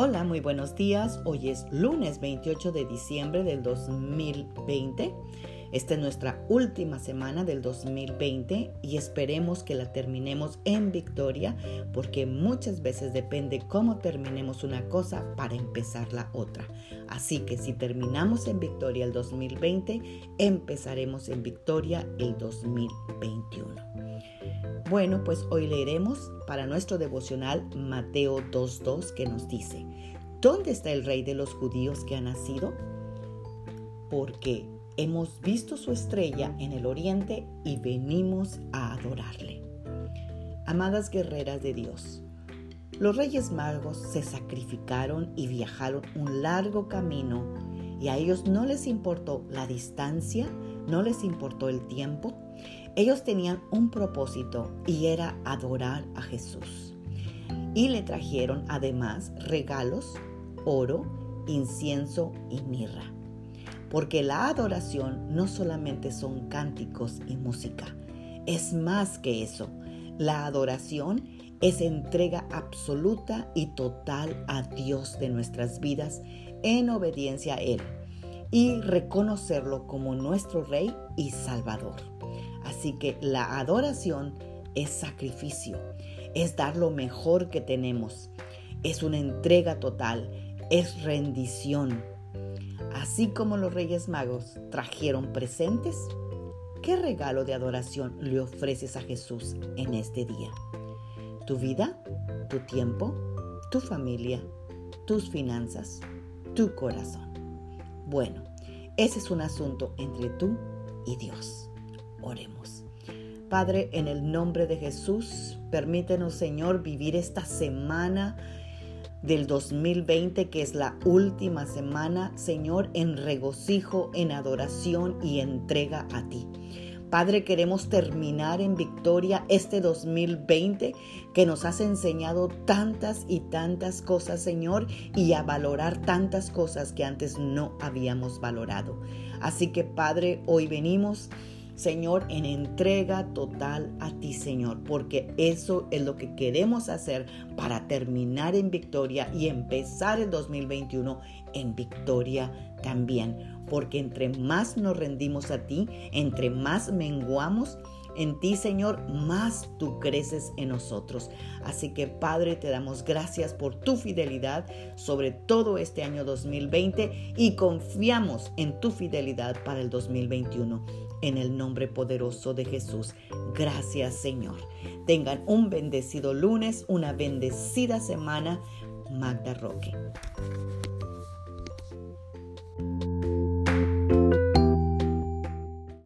Hola, muy buenos días. Hoy es lunes 28 de diciembre del 2020. Esta es nuestra última semana del 2020 y esperemos que la terminemos en victoria porque muchas veces depende cómo terminemos una cosa para empezar la otra. Así que si terminamos en victoria el 2020, empezaremos en victoria el 2021. Bueno, pues hoy leeremos para nuestro devocional Mateo 2.2 que nos dice, ¿dónde está el rey de los judíos que ha nacido? Porque hemos visto su estrella en el oriente y venimos a adorarle. Amadas guerreras de Dios, los reyes magos se sacrificaron y viajaron un largo camino y a ellos no les importó la distancia, no les importó el tiempo. Ellos tenían un propósito y era adorar a Jesús. Y le trajeron además regalos, oro, incienso y mirra porque la adoración no solamente son cánticos y música, es más que eso. La adoración es entrega absoluta y total a Dios de nuestras vidas en obediencia a Él y reconocerlo como nuestro Rey y Salvador. Así que la adoración es sacrificio, es dar lo mejor que tenemos, es una entrega total, es rendición, Así como los Reyes Magos trajeron presentes, ¿qué regalo de adoración le ofreces a Jesús en este día? ¿Tu vida? ¿Tu tiempo? ¿Tu familia? ¿Tus finanzas? ¿Tu corazón? Bueno, ese es un asunto entre tú y Dios. Oremos. Padre, en el nombre de Jesús, permítenos, Señor, vivir esta semana del 2020, que es la última semana, Señor, en regocijo, en adoración y entrega a ti. Padre, queremos terminar en victoria este 2020 que nos has enseñado tantas y tantas cosas, Señor, y a valorar tantas cosas que antes no habíamos valorado. Así que, Padre, hoy venimos Señor, en entrega total a ti, Señor, porque eso es lo que queremos hacer para terminar en victoria y empezar el 2021 en victoria también. Porque entre más nos rendimos a ti, entre más menguamos, en ti, Señor, más tú creces en nosotros. Así que, Padre, te damos gracias por tu fidelidad sobre todo este año 2020 y confiamos en tu fidelidad para el 2021. En el nombre poderoso de Jesús. Gracias, Señor. Tengan un bendecido lunes, una bendecida semana. Magda Roque.